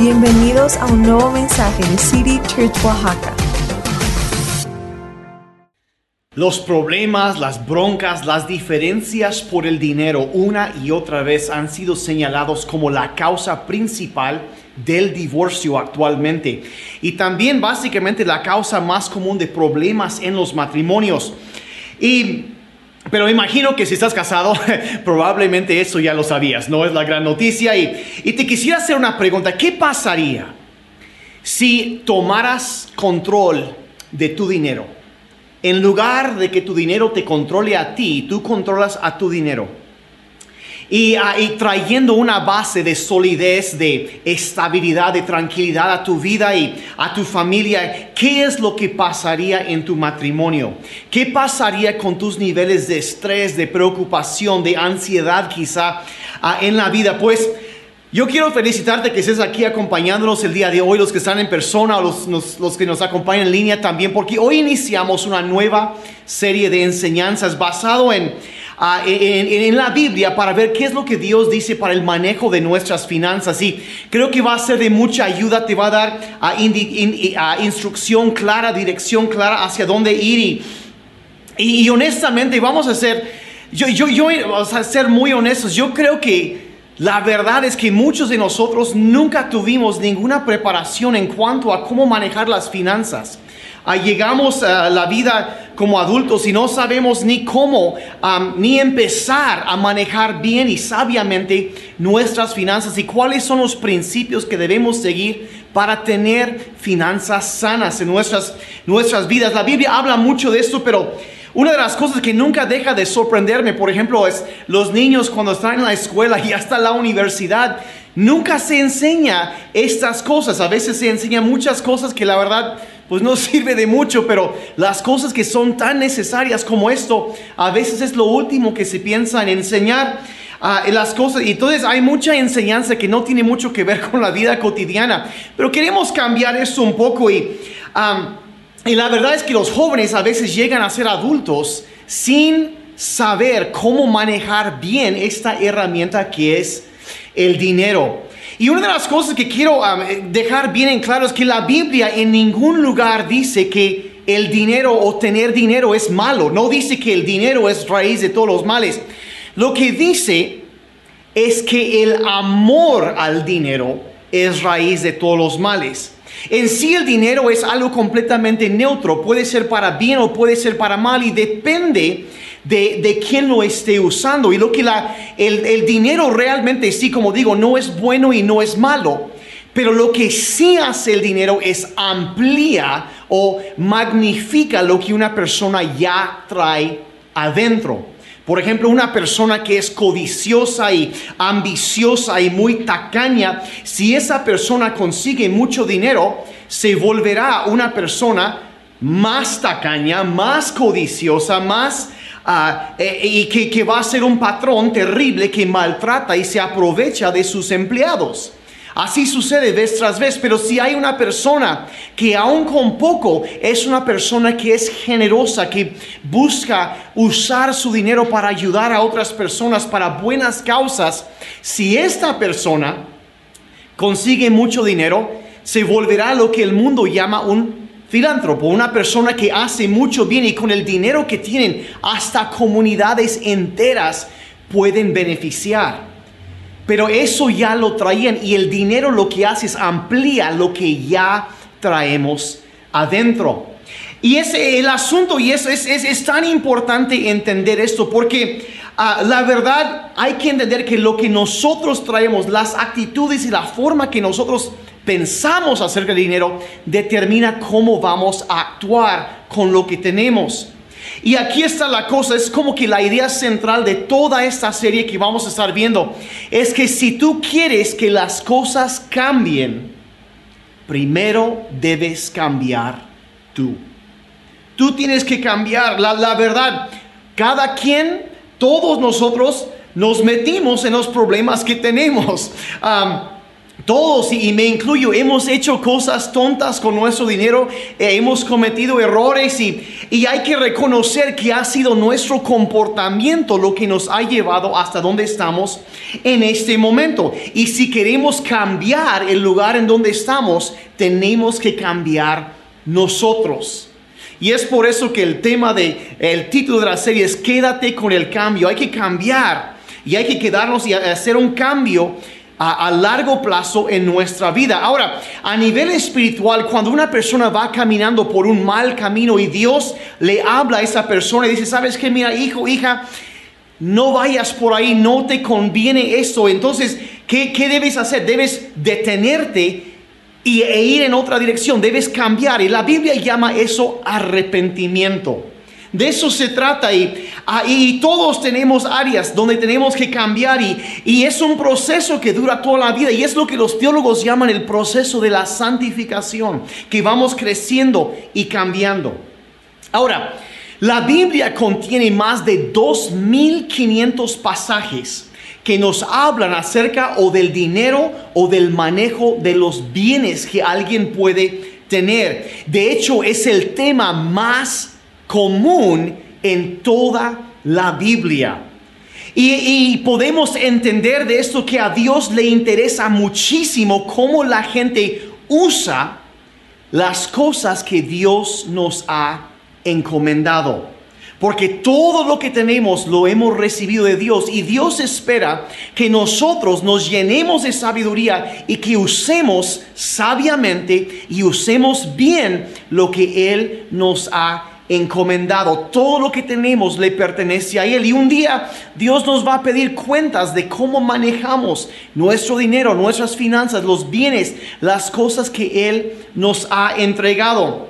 Bienvenidos a un nuevo mensaje de City Church Oaxaca. Los problemas, las broncas, las diferencias por el dinero una y otra vez han sido señalados como la causa principal del divorcio actualmente y también básicamente la causa más común de problemas en los matrimonios. Y pero imagino que si estás casado, probablemente eso ya lo sabías, no es la gran noticia. Y, y, te quisiera hacer una pregunta, ¿qué pasaría si tomaras control de tu dinero? En lugar de que tu dinero te controle a ti, tú controlas a tu dinero y, ah, y, trayendo una base de solidez, de estabilidad, de tranquilidad a tu vida y a tu familia. ¿Qué es lo que pasaría en tu matrimonio? ¿Qué pasaría con tus niveles de estrés, de preocupación, de ansiedad quizá ah, en la vida? Pues yo quiero felicitarte que estés aquí acompañándonos el día de hoy, los que están en persona o los, los, que nos acompañan en línea también, porque hoy iniciamos una nueva serie de enseñanzas basado en en, la Biblia para ver qué es lo que Dios dice para el manejo de nuestras finanzas. Y creo que va a ser de mucha ayuda, te va a dar a instrucción clara, dirección clara hacia dónde ir. Y, honestamente, vamos a ser, yo, yo, yo, vamos a ser muy honestos, yo creo que la verdad es que muchos de nosotros nunca tuvimos ninguna preparación en cuanto a cómo manejar las finanzas. Llegamos a la vida como adultos y no sabemos ni cómo ni empezar a manejar bien y sabiamente nuestras finanzas y cuáles son los principios que debemos seguir para tener finanzas sanas en nuestras, nuestras vidas. La Biblia habla mucho de esto, pero una de las cosas que nunca deja de sorprenderme, por ejemplo, es los niños cuando están en la escuela y hasta la universidad Nunca se enseña estas cosas. A veces se enseña muchas cosas que la verdad pues no sirve de mucho, pero las cosas que son tan necesarias como esto, a veces es lo último que se piensa en enseñar. Ah, las cosas. Y entonces hay mucha enseñanza que no tiene mucho que ver con la vida cotidiana. Pero queremos cambiar esto un poco y, y la verdad es que los jóvenes a veces llegan a ser adultos sin saber cómo manejar bien esta herramienta que es el dinero. Y una de las cosas que quiero um, dejar bien en claro es que la Biblia en ningún lugar dice que el dinero o tener dinero es malo. No dice que el dinero es raíz de todos los males. Lo que dice es que el amor al dinero es raíz de todos los males. En sí el dinero es algo completamente neutro, puede ser para bien o puede ser para mal y depende de, de quién lo esté usando. Y lo que la, el, el dinero realmente sí, como digo, no es bueno y no es malo. Pero lo que sí hace el dinero es amplía o magnifica lo que una persona ya trae adentro. Por ejemplo, una persona que es codiciosa y ambiciosa y muy tacaña, si esa persona consigue mucho dinero, se volverá una persona más tacaña, más codiciosa, más Ah, eh, y que, va a ser un patrón terrible que maltrata y se aprovecha de sus empleados. Así sucede vez tras vez, pero si hay una persona que aún con poco es una persona que es generosa, que busca usar su dinero para ayudar a otras personas para buenas causas, si esta persona consigue mucho dinero, se volverá lo que el mundo llama un filántropo, una persona que hace mucho bien y con el dinero que tienen hasta comunidades enteras pueden beneficiar. Pero eso ya lo traían y el dinero lo que hace es amplía lo que ya traemos adentro. Y es el asunto y es, es, es, tan importante entender esto porque ah, la verdad hay que entender que lo que nosotros traemos, las actitudes y la forma que nosotros pensamos acerca del dinero determina cómo vamos a actuar con lo que tenemos. Y aquí está la cosa, es como que la idea central de toda esta serie que vamos a estar viendo es que si tú quieres que las cosas cambien, primero debes cambiar tú. Tú tienes que cambiar, la, la verdad, cada quien, todos nosotros nos metimos en los problemas que tenemos. Todos, y me incluyo, hemos hecho cosas tontas con nuestro dinero, eh, hemos cometido errores y, y hay que reconocer que ha sido nuestro comportamiento lo que nos ha llevado hasta donde estamos en este momento. Y si queremos cambiar el lugar en donde estamos, tenemos que cambiar nosotros. Y es por eso que el tema de el título de la serie es Quédate con el cambio. Hay que cambiar y hay que quedarnos y hacer un cambio a, largo plazo en nuestra vida. Ahora, a nivel espiritual, cuando una persona va caminando por un mal camino y Dios le habla a esa persona y dice, sabes que mira, hijo, hija, no vayas por ahí, no te conviene esto. Entonces, ¿qué, qué debes hacer? Debes detenerte y, e ir en otra dirección, debes cambiar. Y la Biblia llama eso arrepentimiento. De eso se trata y, ah, y, todos tenemos áreas donde tenemos que cambiar y, y, es un proceso que dura toda la vida y es lo que los teólogos llaman el proceso de la santificación, que vamos creciendo y cambiando. Ahora, la Biblia contiene más de 2.500 pasajes que nos hablan acerca o del dinero o del manejo de los bienes que alguien puede tener. De hecho, es el tema más común en toda la Biblia. Y, podemos entender de esto que a Dios le interesa muchísimo cómo la gente usa las cosas que Dios nos ha encomendado. Porque todo lo que tenemos lo hemos recibido de Dios y Dios espera que nosotros nos llenemos de sabiduría y que usemos sabiamente y usemos bien lo que Él nos ha encomendado. Todo lo que tenemos le pertenece a Él. Y un día Dios nos va a pedir cuentas de cómo manejamos nuestro dinero, nuestras finanzas, los bienes, las cosas que Él nos ha entregado.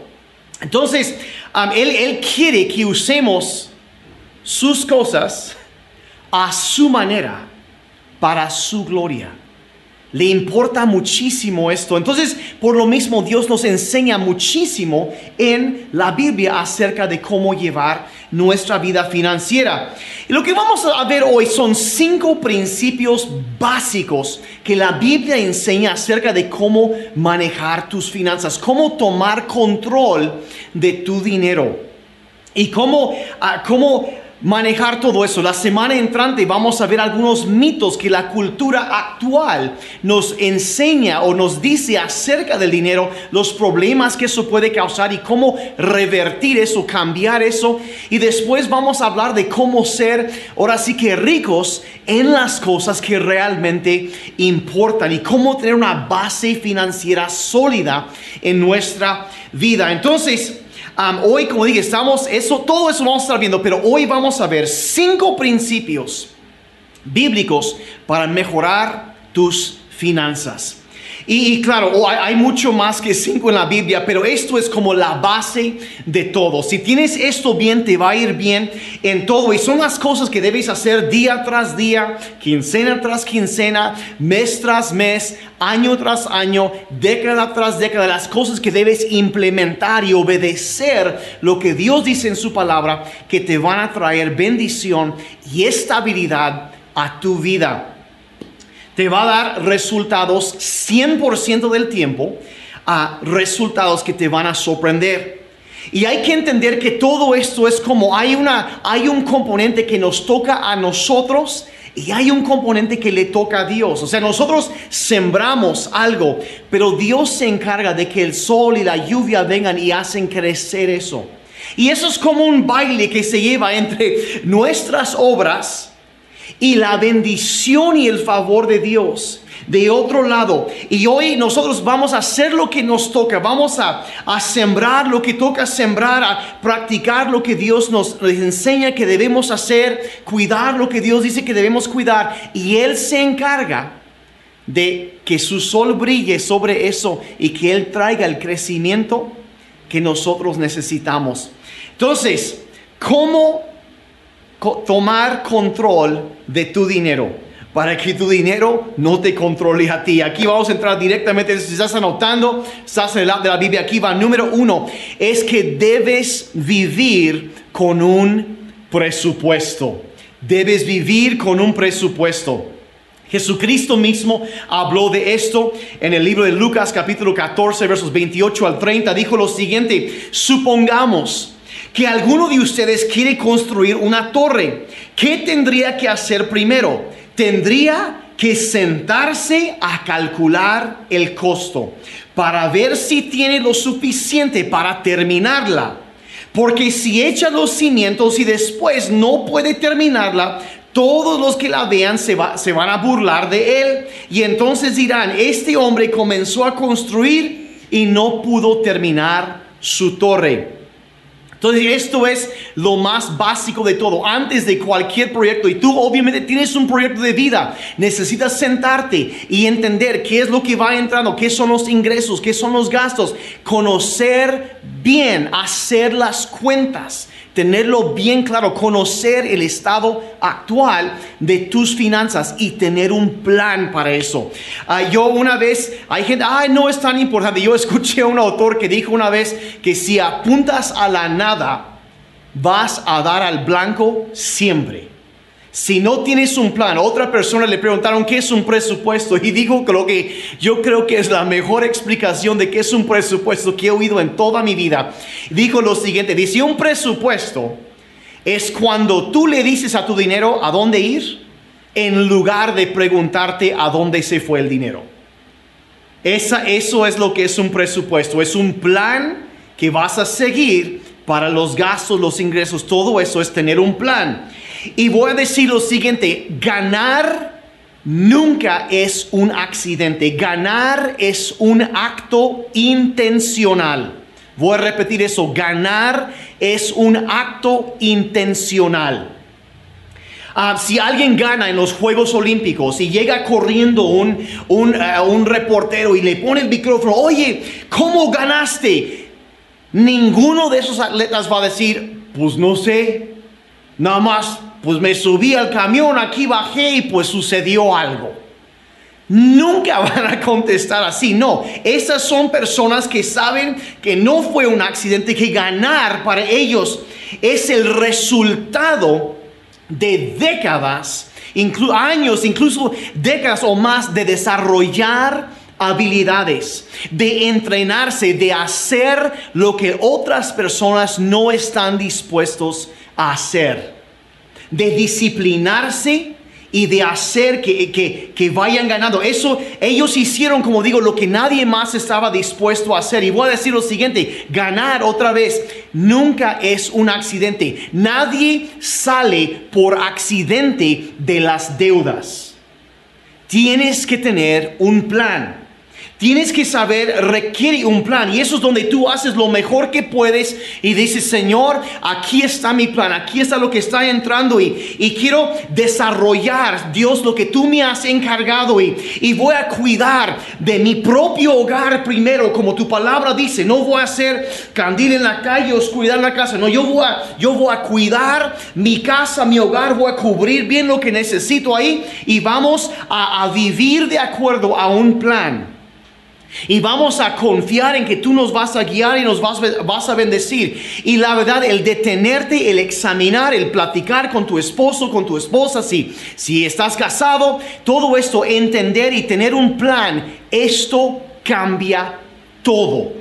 Entonces, él, él quiere que usemos sus cosas a su manera, para su gloria. Le importa muchísimo esto. Entonces, por lo mismo, Dios nos enseña muchísimo en la Biblia acerca de cómo llevar nuestra vida financiera. Y lo que vamos a ver hoy son cinco principios básicos que la Biblia enseña acerca de cómo manejar tus finanzas, cómo tomar control de tu dinero y cómo, ah, cómo manejar todo eso. La semana entrante vamos a ver algunos mitos que la cultura actual nos enseña o nos dice acerca del dinero, los problemas que eso puede causar y cómo revertir eso, cambiar eso. Y después vamos a hablar de cómo ser, ahora sí que ricos en las cosas que realmente importan y cómo tener una base financiera sólida en nuestra vida. Entonces, hoy, como dije, estamos, eso, todo eso vamos a estar viendo, pero hoy vamos a ver cinco principios bíblicos para mejorar tus finanzas. Y, claro, hay, mucho más que cinco en la Biblia, pero esto es como la base de todo. Si tienes esto bien, te va a ir bien en todo. Y son las cosas que debes hacer día tras día, quincena tras quincena, mes tras mes, año tras año, década tras década. Las cosas que debes implementar y obedecer lo que Dios dice en su palabra, que te van a traer bendición y estabilidad a tu vida te va a dar resultados 100% del tiempo, a resultados que te van a sorprender. Y hay que entender que todo esto es como hay, una, hay un componente que nos toca a nosotros y hay un componente que le toca a Dios. O sea, nosotros sembramos algo, pero Dios se encarga de que el sol y la lluvia vengan y hacen crecer eso. Y eso es como un baile que se lleva entre nuestras obras y la bendición y el favor de Dios de otro lado. Y hoy nosotros vamos a hacer lo que nos toca, vamos a, sembrar lo que toca sembrar, a practicar lo que Dios nos, nos enseña que debemos hacer, cuidar lo que Dios dice que debemos cuidar. Y Él se encarga de que su sol brille sobre eso y que Él traiga el crecimiento que nosotros necesitamos. Entonces, ¿cómo tomar control de tu dinero para que tu dinero no te controle a ti. Aquí vamos a entrar directamente, si estás anotando, estás en el lado de la Biblia, aquí va número uno, es que debes vivir con un presupuesto. Debes vivir con un presupuesto. Jesucristo mismo habló de esto en el libro de Lucas capítulo 14 versos 28 al 30. Dijo lo siguiente, supongamos que alguno de ustedes quiere construir una torre. ¿Qué tendría que hacer primero? Tendría que sentarse a calcular el costo para ver si tiene lo suficiente para terminarla. Porque si echa los cimientos y después no puede terminarla, todos los que la vean se, se van a burlar de él y entonces dirán, este hombre comenzó a construir y no pudo terminar su torre. Entonces esto es lo más básico de todo. Antes de cualquier proyecto, y tú obviamente tienes un proyecto de vida, necesitas sentarte y entender qué es lo que va entrando, qué son los ingresos, qué son los gastos, conocer bien, hacer las cuentas tenerlo bien claro, conocer el estado actual de tus finanzas y tener un plan para eso. Ah, yo una vez, hay gente, ay, no es tan importante. Yo escuché a un autor que dijo una vez que si apuntas a la nada, vas a dar al blanco siempre. Si no tienes un plan, otra persona le preguntaron qué es un presupuesto y dijo que lo que yo creo que es la mejor explicación de qué es un presupuesto que he oído en toda mi vida. Dijo lo siguiente, dice un presupuesto es cuando tú le dices a tu dinero a dónde ir en lugar de preguntarte a dónde se fue el dinero. Esa, eso es lo que es un presupuesto, es un plan que vas a seguir para los gastos, los ingresos, todo eso es tener un plan. Y voy a decir lo siguiente, ganar nunca es un accidente, ganar es un acto intencional. Voy a repetir eso, ganar es un acto intencional. Ah, si alguien gana en los Juegos Olímpicos y llega corriendo un, eh, un reportero y le pone el micrófono, oye, ¿cómo ganaste? Ninguno de esos atletas va a decir, pues no sé, nada más pues me subí al camión, aquí bajé y pues sucedió algo. Nunca van a contestar así, no. Esas son personas que saben que no fue un accidente, que ganar para ellos es el resultado de décadas, años, incluso décadas o más de desarrollar habilidades, de entrenarse, de hacer lo que otras personas no están dispuestos a hacer de disciplinarse y de hacer que, que, vayan ganando. Eso ellos hicieron, como digo, lo que nadie más estaba dispuesto a hacer. Y voy a decir lo siguiente, ganar otra vez nunca es un accidente. Nadie sale por accidente de las deudas. Tienes que tener un plan. Tienes que saber, requiere un plan y eso es donde tú haces lo mejor que puedes y dices, Señor, aquí está mi plan, aquí está lo que está entrando y, y quiero desarrollar, Dios, lo que tú me has encargado y, y voy a cuidar de mi propio hogar primero, como tu palabra dice, no voy a hacer candil en la calle, oscuridad en la casa, no, yo voy a, yo voy a cuidar mi casa, mi hogar, voy a cubrir bien lo que necesito ahí y vamos a, a vivir de acuerdo a un plan. Y vamos a confiar en que tú nos vas a guiar y nos vas, a bendecir. Y la verdad, el detenerte, el examinar, el platicar con tu esposo, con tu esposa, si, si estás casado, todo esto, entender y tener un plan, esto cambia todo.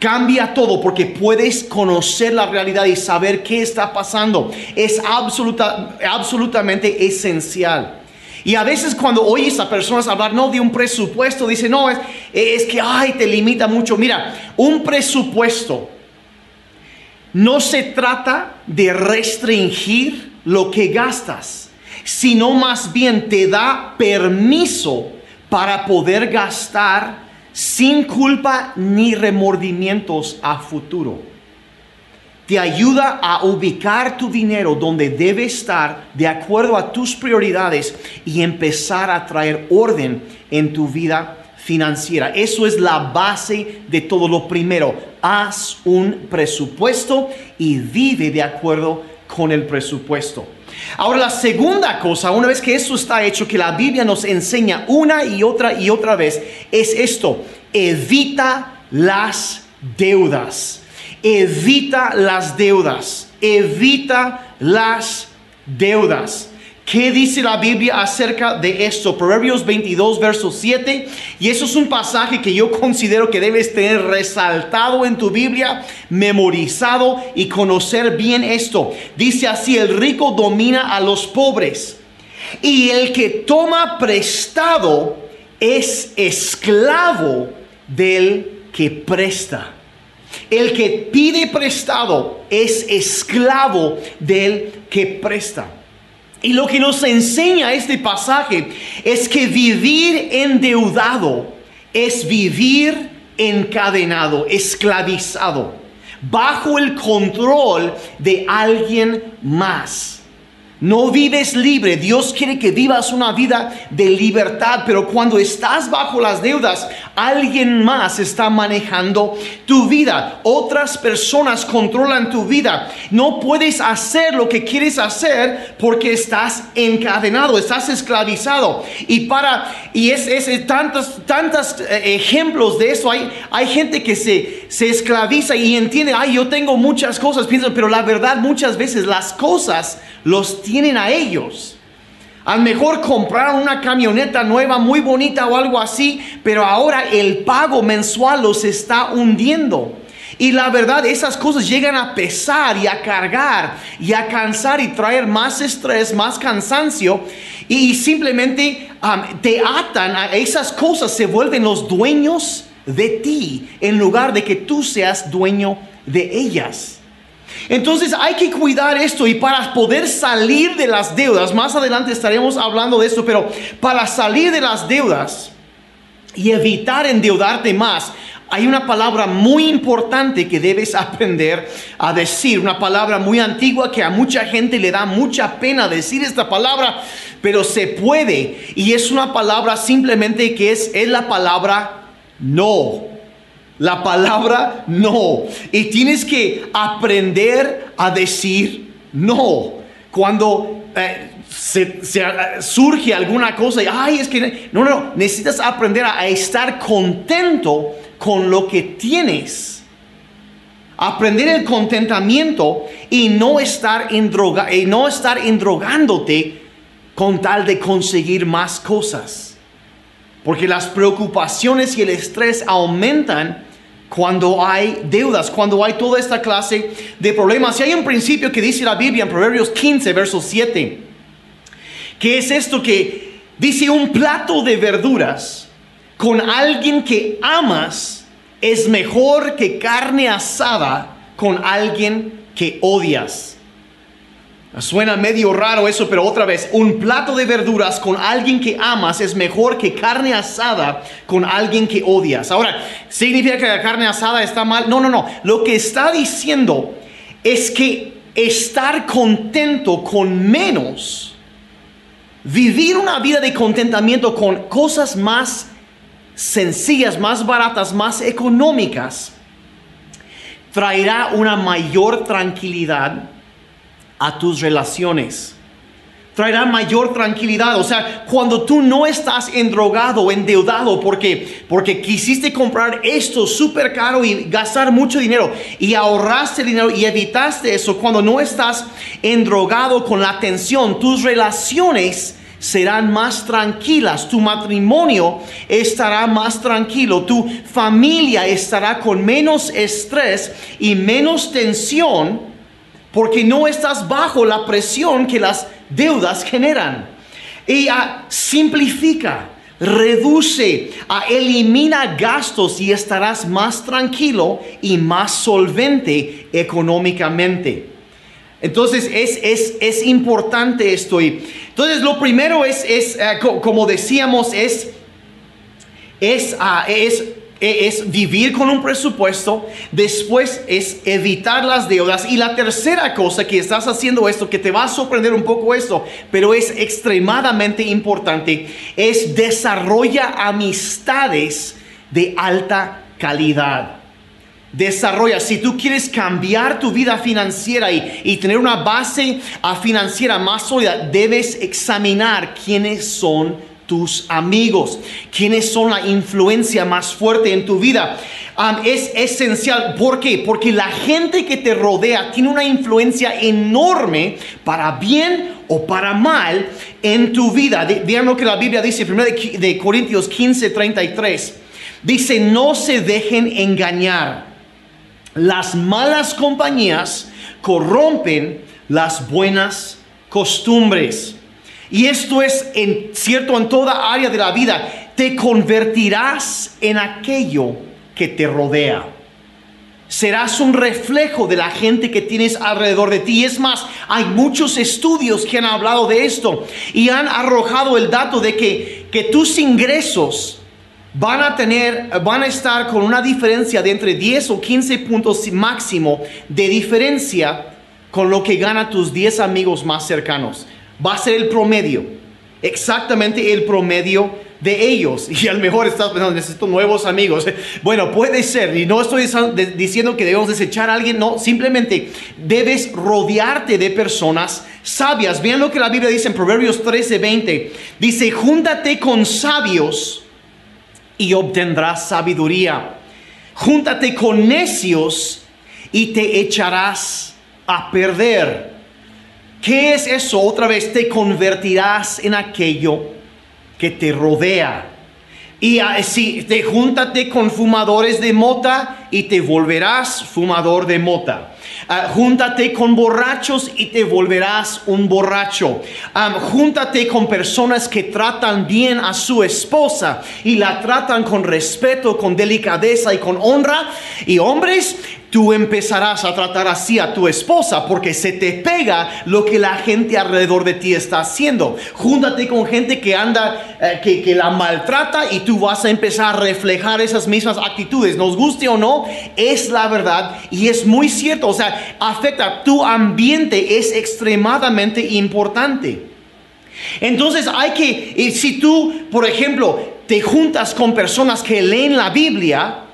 Cambia todo porque puedes conocer la realidad y saber qué está pasando. Es absoluta, absolutamente esencial. Y a veces cuando oyes a personas hablar, no, de un presupuesto, dice, no, es, es que, ay, te limita mucho. Mira, un presupuesto no se trata de restringir lo que gastas, sino más bien te da permiso para poder gastar sin culpa ni remordimientos a futuro te ayuda a ubicar tu dinero donde debe estar de acuerdo a tus prioridades y empezar a traer orden en tu vida financiera. Eso es la base de todo lo primero. Haz un presupuesto y vive de acuerdo con el presupuesto. Ahora la segunda cosa, una vez que eso está hecho, que la Biblia nos enseña una y otra y otra vez, es esto, evita las deudas. Evita las deudas. Evita las deudas. ¿Qué dice la Biblia acerca de esto? Proverbios 22, verso 7. Y eso es un pasaje que yo considero que debes tener resaltado en tu Biblia, memorizado y conocer bien esto. Dice así, el rico domina a los pobres. Y el que toma prestado es esclavo del que presta. El que pide prestado es esclavo del que presta. Y lo que nos enseña este pasaje es que vivir endeudado es vivir encadenado, esclavizado, bajo el control de alguien más. No vives libre. Dios quiere que vivas una vida de libertad, pero cuando estás bajo las deudas, alguien más está manejando tu vida. Otras personas controlan tu vida. No puedes hacer lo que quieres hacer porque estás encadenado, estás esclavizado. Y para y es, es tantos tantos eh, ejemplos de eso. Hay hay gente que se se esclaviza y entiende, "Ay, yo tengo muchas cosas", piensan, pero la verdad muchas veces las cosas los tienen a ellos. A lo mejor compraron una camioneta nueva muy bonita o algo así, pero ahora el pago mensual los está hundiendo. Y la verdad, esas cosas llegan a pesar y a cargar y a cansar y traer más estrés, más cansancio. Y simplemente te atan a esas cosas, se vuelven los dueños de ti en lugar de que tú seas dueño de ellas. Entonces hay que cuidar esto y para poder salir de las deudas, más adelante estaremos hablando de esto, pero para salir de las deudas y evitar endeudarte más, hay una palabra muy importante que debes aprender a decir, una palabra muy antigua que a mucha gente le da mucha pena decir esta palabra, pero se puede y es una palabra simplemente que es, es la palabra no. La palabra no. Y tienes que aprender a decir no. Cuando eh, se, surge alguna cosa y, ay, es que no, no, necesitas aprender a, estar contento con lo que tienes. Aprender el contentamiento y no estar, droga, y no estar endrogándote con tal de conseguir más cosas. Porque las preocupaciones y el estrés aumentan cuando hay deudas, cuando hay toda esta clase de problemas. Y hay un principio que dice la Biblia en Proverbios 15, verso 7, que es esto que dice un plato de verduras con alguien que amas es mejor que carne asada con alguien que odias. Suena medio raro eso, pero otra vez, un plato de verduras con alguien que amas es mejor que carne asada con alguien que odias. Ahora, ¿significa que la carne asada está mal? No, no, no. Lo que está diciendo es que estar contento con menos, vivir una vida de contentamiento con cosas más sencillas, más baratas, más económicas, traerá una mayor tranquilidad a tus relaciones. Traerá mayor tranquilidad. O sea, cuando tú no estás endrogado, endeudado, porque, porque quisiste comprar esto súper caro y gastar mucho dinero y ahorraste dinero y evitaste eso, cuando no estás endrogado con la tensión, tus relaciones serán más tranquilas, tu matrimonio estará más tranquilo, tu familia estará con menos estrés y menos tensión porque no estás bajo la presión que las deudas generan. Ella simplifica, reduce, elimina gastos y estarás más tranquilo y más solvente económicamente. Entonces es, es, importante esto. Entonces lo primero es, es eh, como decíamos, es, es, uh, es es vivir con un presupuesto, después es evitar las deudas y la tercera cosa que estás haciendo esto, que te va a sorprender un poco esto, pero es extremadamente importante, es desarrolla amistades de alta calidad. Desarrolla, si tú quieres cambiar tu vida financiera y, y tener una base financiera más sólida, debes examinar quiénes son tus amigos, quiénes son la influencia más fuerte en tu vida. es esencial. ¿Por qué? Porque la gente que te rodea tiene una influencia enorme para bien o para mal en tu vida. Vean lo que la Biblia dice, 1 de, de Corintios 15, 33. Dice, no se dejen engañar. Las malas compañías corrompen las buenas costumbres. Y esto es en, cierto en toda área de la vida. Te convertirás en aquello que te rodea. Serás un reflejo de la gente que tienes alrededor de ti. Es más, hay muchos estudios que han hablado de esto y han arrojado el dato de que, tus ingresos van a tener, van a estar con una diferencia de entre 10 o 15 puntos máximo de diferencia con lo que gana tus 10 amigos más cercanos. Va a ser el promedio, exactamente el promedio de ellos. Y a lo mejor estás pensando, necesito nuevos amigos. Bueno, puede ser, y no estoy diciendo que debemos desechar a alguien, no, simplemente debes rodearte de personas sabias. Vean lo que la Biblia dice en Proverbios 13, 20. Dice, júntate con sabios y obtendrás sabiduría. Júntate con necios y te echarás a perder. ¿Qué es eso? Otra vez te convertirás en aquello que te rodea. Y ah, si te júntate con fumadores de mota y te volverás fumador de mota. Ah, júntate con borrachos y te volverás un borracho. Am, júntate con personas que tratan bien a su esposa y la tratan con respeto, con delicadeza y con honra. Y hombres, tú empezarás a tratar así a tu esposa porque se te pega lo que la gente alrededor de ti está haciendo. Júntate con gente que anda, eh, que, que la maltrata y tú vas a empezar a reflejar esas mismas actitudes. Nos guste o no, es la verdad y es muy cierto. O sea, afecta tu ambiente, es extremadamente importante. Entonces hay que, y si tú, por ejemplo, te juntas con personas que leen la Biblia,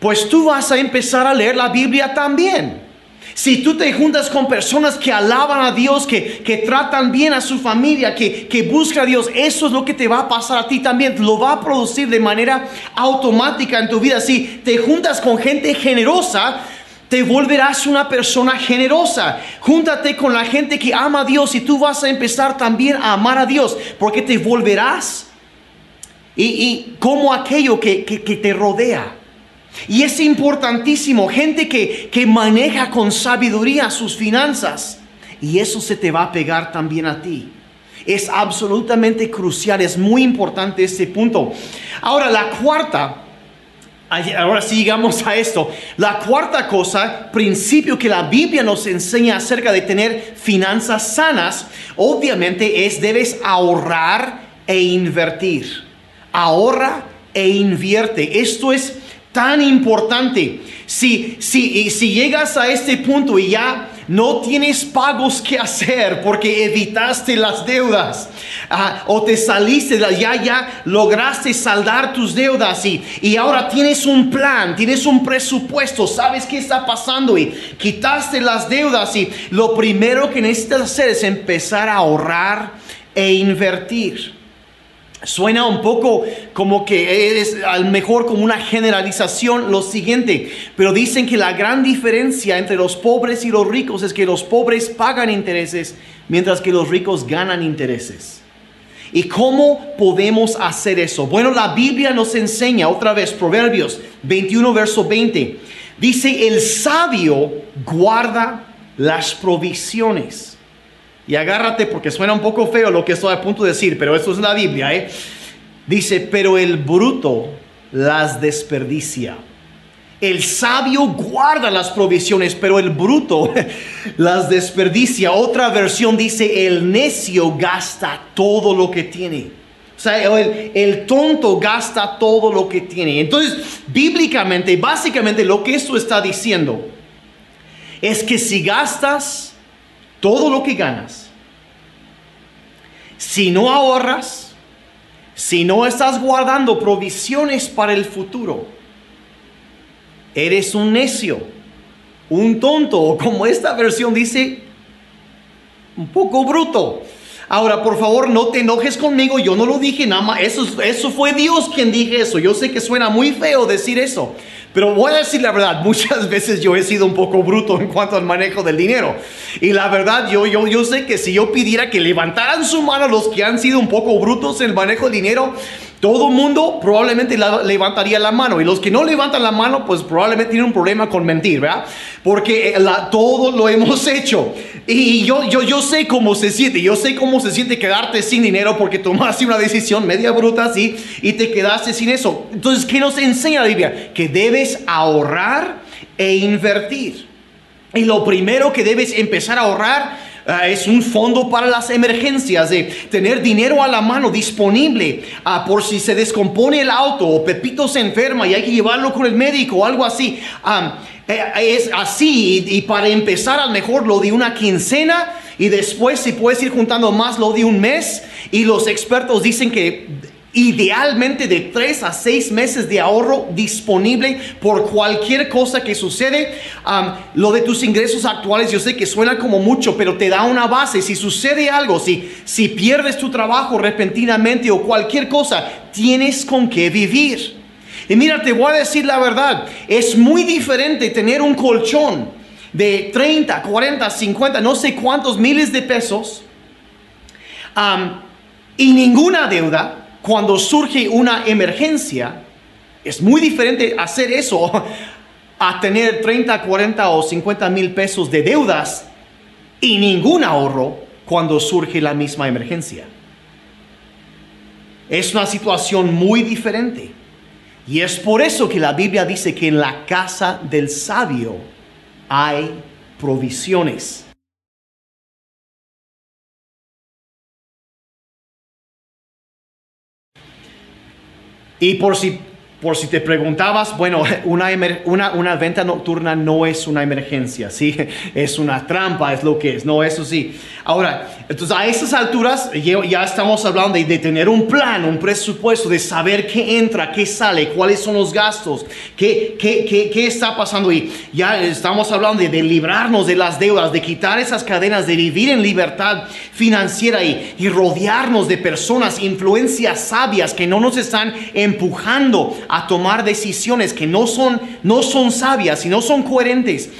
pues tú vas a empezar a leer la Biblia también. Si tú te juntas con personas que alaban a Dios, que, que tratan bien a su familia, que, que buscan a Dios, eso es lo que te va a pasar a ti también. Lo va a producir de manera automática en tu vida. Si te juntas con gente generosa, te volverás una persona generosa. Júntate con la gente que ama a Dios y tú vas a empezar también a amar a Dios, porque te volverás y, y como aquello que, que- que te rodea. Y es importantísimo, gente que, que maneja con sabiduría sus finanzas. Y eso se te va a pegar también a ti. Es absolutamente crucial, es muy importante este punto. Ahora, la cuarta, ahora sí llegamos a esto. La cuarta cosa, principio que la Biblia nos enseña acerca de tener finanzas sanas, obviamente es debes ahorrar e invertir. Ahorra e invierte. Esto es tan importante. Si, si, si llegas a este punto y ya no tienes pagos que hacer porque evitaste las deudas ah, o te saliste, ya, ya lograste saldar tus deudas y, y ahora tienes un plan, tienes un presupuesto, sabes qué está pasando y quitaste las deudas y lo primero que necesitas hacer es empezar a ahorrar e invertir. Suena un poco como que es a lo mejor como una generalización lo siguiente, pero dicen que la gran diferencia entre los pobres y los ricos es que los pobres pagan intereses mientras que los ricos ganan intereses. ¿Y cómo podemos hacer eso? Bueno, la Biblia nos enseña otra vez, Proverbios 21, verso 20. Dice, el sabio guarda las provisiones. Y agárrate porque suena un poco feo lo que estoy a punto de decir, pero esto es la Biblia, ¿eh? Dice, pero el bruto las desperdicia. El sabio guarda las provisiones, pero el bruto las desperdicia. Otra versión dice, el necio gasta todo lo que tiene. O sea, el, el tonto gasta todo lo que tiene. Entonces, bíblicamente, básicamente lo que esto está diciendo es que si gastas todo lo que ganas, si no ahorras, si no estás guardando provisiones para el futuro, eres un necio, un tonto, o como esta versión dice, un poco bruto. Ahora, por favor, no te enojes conmigo, yo no lo dije nada más, eso, eso fue Dios quien dije eso. Yo sé que suena muy feo decir eso, pero voy a decir la verdad, muchas veces yo he sido un poco bruto en cuanto al manejo del dinero. Y la verdad, yo, yo, yo sé que si yo pidiera que levantaran su mano los que han sido un poco brutos en el manejo del dinero, todo mundo probablemente levantaría la mano y los que no levantan la mano pues probablemente tienen un problema con mentir, ¿verdad? Porque eh, todo lo hemos hecho y yo, yo, yo sé cómo se siente, yo sé cómo se siente quedarte sin dinero porque tomaste una decisión media bruta así y te quedaste sin eso. Entonces, ¿qué nos enseña la Biblia? Que debes ahorrar e invertir. Y lo primero que debes empezar a ahorrar Ah, es un fondo para las emergencias, de tener dinero a la mano disponible ah, por si se descompone el auto o Pepito se enferma y hay que llevarlo con el médico o algo así. Ah, eh, es así y, para empezar al mejor lo de una quincena y después si puedes ir juntando más lo de un mes y los expertos dicen que idealmente de tres a seis meses de ahorro disponible por cualquier cosa que sucede. lo de tus ingresos actuales, yo sé que suena como mucho, pero te da una base. Si sucede algo, si, si pierdes tu trabajo repentinamente o cualquier cosa, tienes con qué vivir. Y mira, te voy a decir la verdad, es muy diferente tener un colchón de 30, 40, 50, no sé cuántos miles de pesos y ninguna deuda cuando surge una emergencia, es muy diferente hacer eso a tener 30, 40 o 50 mil pesos de deudas y ningún ahorro cuando surge la misma emergencia. Es una situación muy diferente. Y es por eso que la Biblia dice que en la casa del sabio hay provisiones. Y por si por si te preguntabas, bueno, una, una, una, venta nocturna no es una emergencia, ¿sí? Es una trampa, es lo que es, no, eso sí. Ahora, entonces a estas alturas ya estamos hablando de, tener un plan, un presupuesto, de saber qué entra, qué sale, cuáles son los gastos, qué, qué, qué, qué está pasando. Y ya estamos hablando de, de, librarnos de las deudas, de quitar esas cadenas, de vivir en libertad financiera y, y rodearnos de personas, influencias sabias que no nos están empujando a tomar decisiones que no son, no son sabias y no son coherentes.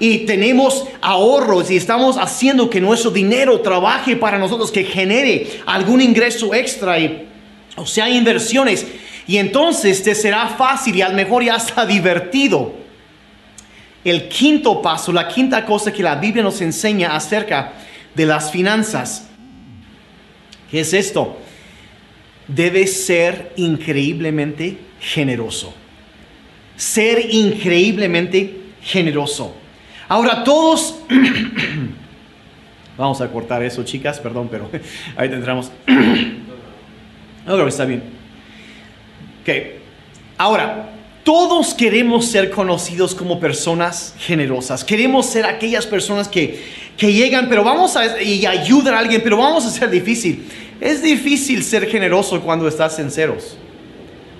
y tenemos ahorros y estamos haciendo que nuestro dinero trabaje para nosotros, que genere algún ingreso extra, y, o sea, inversiones. Y entonces te será fácil y a lo mejor ya está divertido. El quinto paso, la quinta cosa que la Biblia nos enseña acerca de las finanzas. ¿Qué es esto? debes ser increíblemente generoso. Ser increíblemente generoso. Ahora todos... Vamos a cortar eso, chicas, perdón, pero ahí tendremos... Ok, está bien. Ok. Ahora, todos queremos ser conocidos como personas generosas. Queremos ser aquellas personas que, que llegan, pero vamos a y ayudar a alguien, pero vamos a ser difícil. Es difícil ser generoso cuando estás en ceros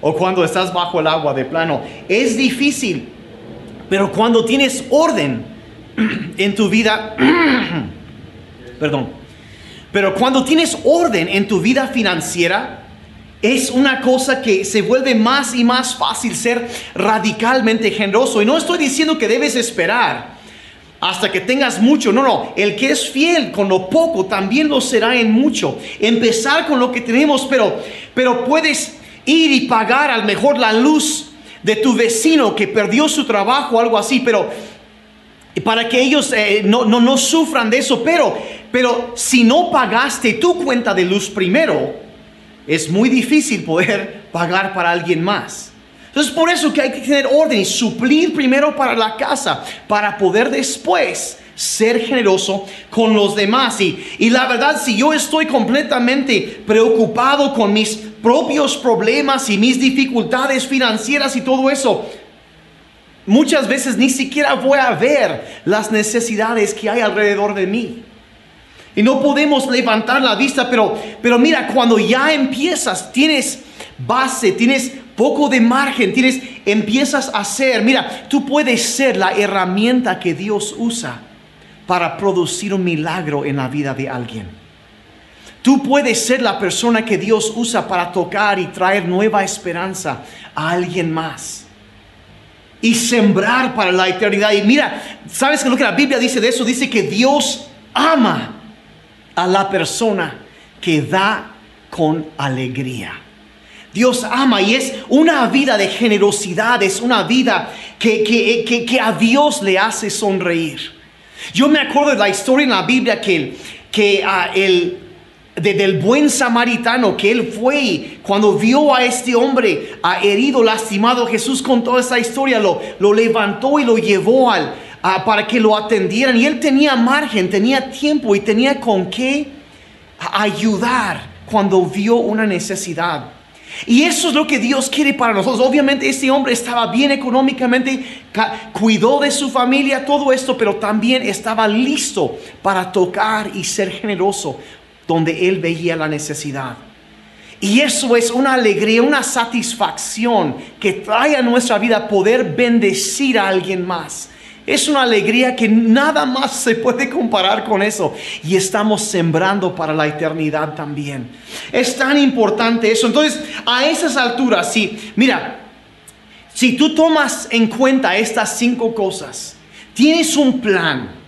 o cuando estás bajo el agua de plano. Es difícil, pero cuando tienes orden en tu vida, perdón, pero cuando tienes orden en tu vida financiera, es una cosa que se vuelve más y más fácil ser radicalmente generoso. Y no estoy diciendo que debes esperar hasta que tengas mucho. No, no, el que es fiel con lo poco también lo será en mucho. Empezar con lo que tenemos, pero, pero puedes ir y pagar al mejor la luz de tu vecino que perdió su trabajo o algo así, pero para que ellos eh, no, no, no, sufran de eso, pero, pero si no pagaste tu cuenta de luz primero, es muy difícil poder pagar para alguien más. Entonces por eso que hay que tener orden y suplir primero para la casa, para poder después ser generoso con los demás. Y, y la verdad, si yo estoy completamente preocupado con mis propios problemas y mis dificultades financieras y todo eso, muchas veces ni siquiera voy a ver las necesidades que hay alrededor de mí. Y no podemos levantar la vista, pero, pero mira, cuando ya empiezas, tienes base, tienes poco de margen, tienes, empiezas a hacer, mira, tú puedes ser la herramienta que Dios usa para producir un milagro en la vida de alguien. Tú puedes ser la persona que Dios usa para tocar y traer nueva esperanza a alguien más. Y sembrar para la eternidad. Y mira, ¿sabes lo que la Biblia dice de eso? Dice que Dios ama a la persona que da con alegría. Dios ama y es una vida de generosidad, es una vida que, que, a Dios le hace sonreír. Yo me acuerdo de la historia en la Biblia que, que uh, el, del buen samaritano que él fue cuando vio a este hombre uh, herido, lastimado, Jesús contó esa historia, lo, levantó y lo llevó al, para que lo atendieran y él tenía margen, tenía tiempo y tenía con qué ayudar cuando vio una necesidad. Y eso es lo que Dios quiere para nosotros. Obviamente este hombre estaba bien económicamente, cuidó de su familia, todo esto, pero también estaba listo para tocar y ser generoso donde él veía la necesidad. Y eso es una alegría, una satisfacción que trae a nuestra vida poder bendecir a alguien más. Es una alegría que nada más se puede comparar con eso. Y estamos sembrando para la eternidad también. Es tan importante eso. Entonces, a esas alturas, sí, mira, si tú tomas en cuenta estas cinco cosas, tienes un plan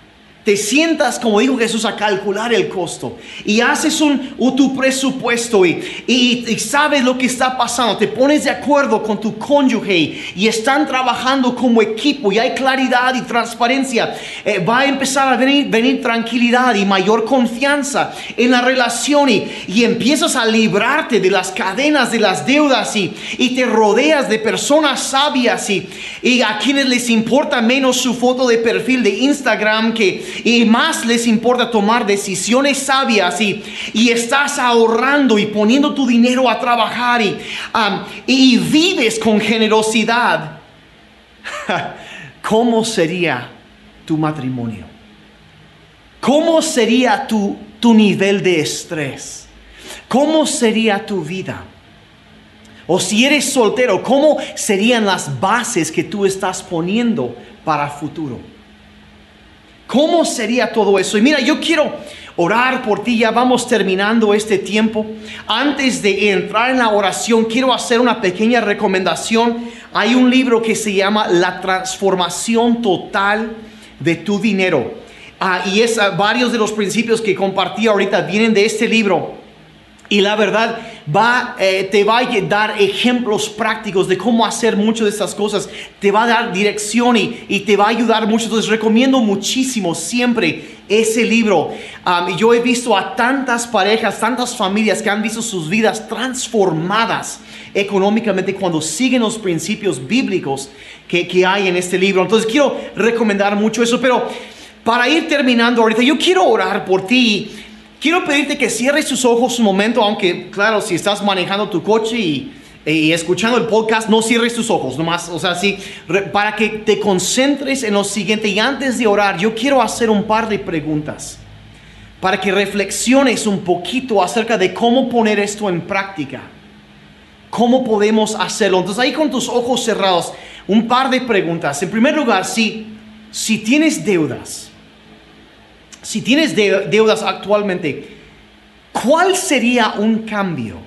te sientas, como dijo Jesús, a calcular el costo. Y haces un, tu presupuesto y, y, sabes lo que está pasando, te pones de acuerdo con tu cónyuge y están trabajando como equipo y hay claridad y transparencia, eh, va a empezar a venir, venir, tranquilidad y mayor confianza en la relación y, y, empiezas a librarte de las cadenas de las deudas y, te rodeas de personas sabias y, y a quienes les importa menos su foto de perfil de Instagram que y más les importa tomar decisiones sabias y, y estás ahorrando y poniendo tu dinero a trabajar y, y vives con generosidad, ¿cómo sería tu matrimonio? ¿Cómo sería tu, tu nivel de estrés? ¿Cómo sería tu vida? O si eres soltero, ¿cómo serían las bases que tú estás poniendo para futuro? ¿Cómo sería todo eso? Y mira, yo quiero orar por ti, ya vamos terminando este tiempo. Antes de entrar en la oración, quiero hacer una pequeña recomendación. Hay un libro que se llama La transformación total de tu dinero. Ah, y es ah, varios de los principios que compartí ahorita vienen de este libro. Y la verdad, va, eh, te va a dar ejemplos prácticos de cómo hacer muchas de estas cosas. Te va a dar dirección y, te va a ayudar mucho. Entonces recomiendo muchísimo siempre ese libro. y yo he visto a tantas parejas, tantas familias que han visto sus vidas transformadas económicamente cuando siguen los principios bíblicos que, que hay en este libro. Entonces quiero recomendar mucho eso. Pero para ir terminando ahorita, yo quiero orar por ti Quiero pedirte que cierres tus ojos un momento, aunque claro, si estás manejando tu coche y, escuchando el podcast, no cierres tus ojos, nomás, o sea, sí, para que te concentres en lo siguiente. Y antes de orar, yo quiero hacer un par de preguntas para que reflexiones un poquito acerca de cómo poner esto en práctica. ¿Cómo podemos hacerlo? Entonces ahí con tus ojos cerrados, un par de preguntas. En primer lugar, si, si tienes deudas, si tienes deudas actualmente, ¿cuál sería un cambio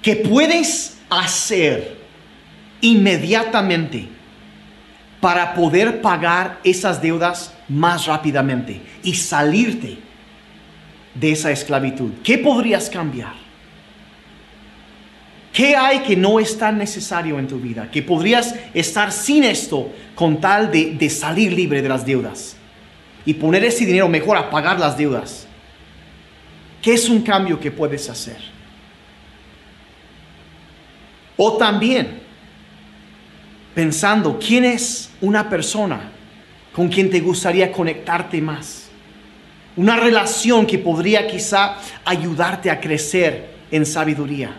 que puedes hacer inmediatamente para poder pagar esas deudas más rápidamente y salirte de esa esclavitud? ¿Qué podrías cambiar? ¿Qué hay que no es tan necesario en tu vida? Que podrías estar sin esto con tal de, de salir libre de las deudas y poner ese dinero mejor a pagar las deudas. ¿Qué es un cambio que puedes hacer? O también pensando, ¿quién es una persona con quien te gustaría conectarte más? Una relación que podría quizá ayudarte a crecer en sabiduría.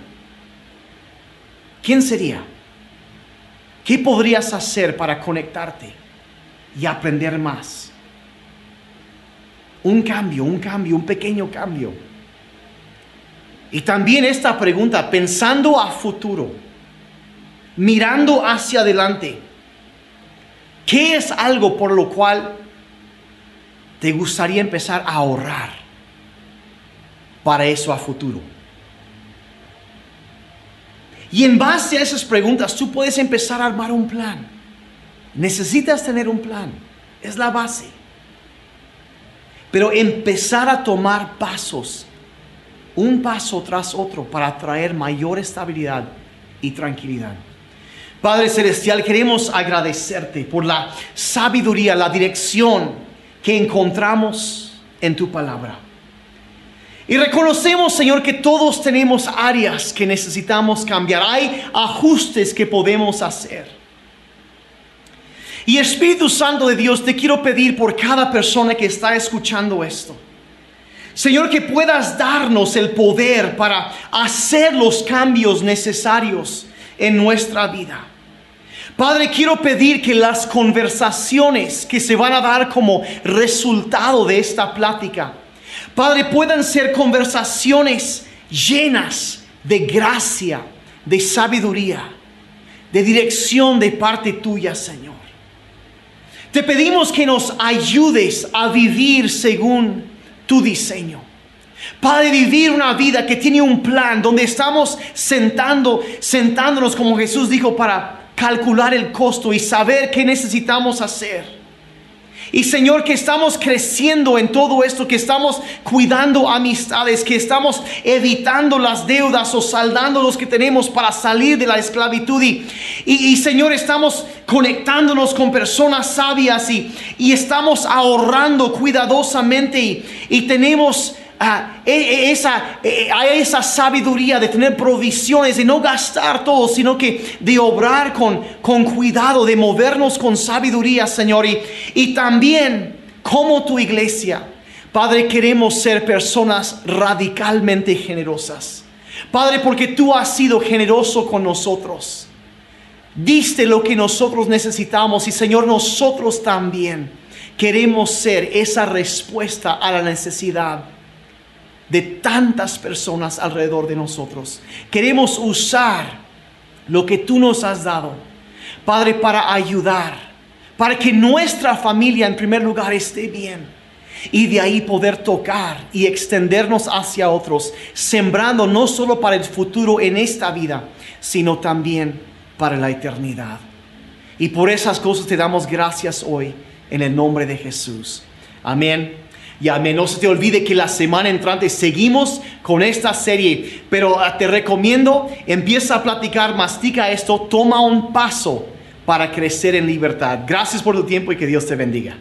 ¿Quién sería? ¿Qué podrías hacer para conectarte y aprender más? Un cambio, un cambio, un pequeño cambio. Y también esta pregunta, pensando a futuro, mirando hacia adelante, ¿qué es algo por lo cual te gustaría empezar a ahorrar? para eso a futuro. Y en base a esas preguntas tú puedes empezar a armar un plan. Necesitas tener un plan, es la base. Pero empezar a tomar pasos, un paso tras otro, para traer mayor estabilidad y tranquilidad. Padre Celestial, queremos agradecerte por la sabiduría, la dirección que encontramos en tu palabra. Y reconocemos, Señor, que todos tenemos áreas que necesitamos cambiar. Hay ajustes que podemos hacer. Y Espíritu Santo de Dios, te quiero pedir por cada persona que está escuchando esto. Señor, que puedas darnos el poder para hacer los cambios necesarios en nuestra vida. Padre, quiero pedir que las conversaciones que se van a dar como resultado de esta plática, Padre, puedan ser conversaciones llenas de gracia, de sabiduría, de dirección de parte tuya, Señor. Te pedimos que nos ayudes a vivir según tu diseño. Padre, vivir una vida que tiene un plan donde estamos sentando, sentándonos como Jesús dijo para calcular el costo y saber qué necesitamos hacer. Y Señor, que estamos creciendo en todo esto, que estamos cuidando amistades, que estamos evitando las deudas o saldando los que tenemos para salir de la esclavitud. Y, y, Señor, estamos conectándonos con personas sabias y, y estamos ahorrando cuidadosamente y, y tenemos e, e, esa, e, a esa sabiduría de tener provisiones, de no gastar todo, sino que de obrar con, con cuidado, de movernos con sabiduría, Señor. Y, y también como tu iglesia, Padre, queremos ser personas radicalmente generosas. Padre, porque tú has sido generoso con nosotros. Diste lo que nosotros necesitamos y Señor, nosotros también queremos ser esa respuesta a la necesidad de tantas personas alrededor de nosotros. Queremos usar lo que tú nos has dado, Padre, para ayudar, para que nuestra familia en primer lugar esté bien y de ahí poder tocar y extendernos hacia otros, sembrando no solo para el futuro en esta vida, sino también para la eternidad. Y por esas cosas te damos gracias hoy en el nombre de Jesús. Amén y amén. No se te olvide que la semana entrante seguimos con esta serie, pero ah, te recomiendo, empieza a platicar, mastica esto, toma un paso para crecer en libertad. Gracias por tu tiempo y que Dios te bendiga.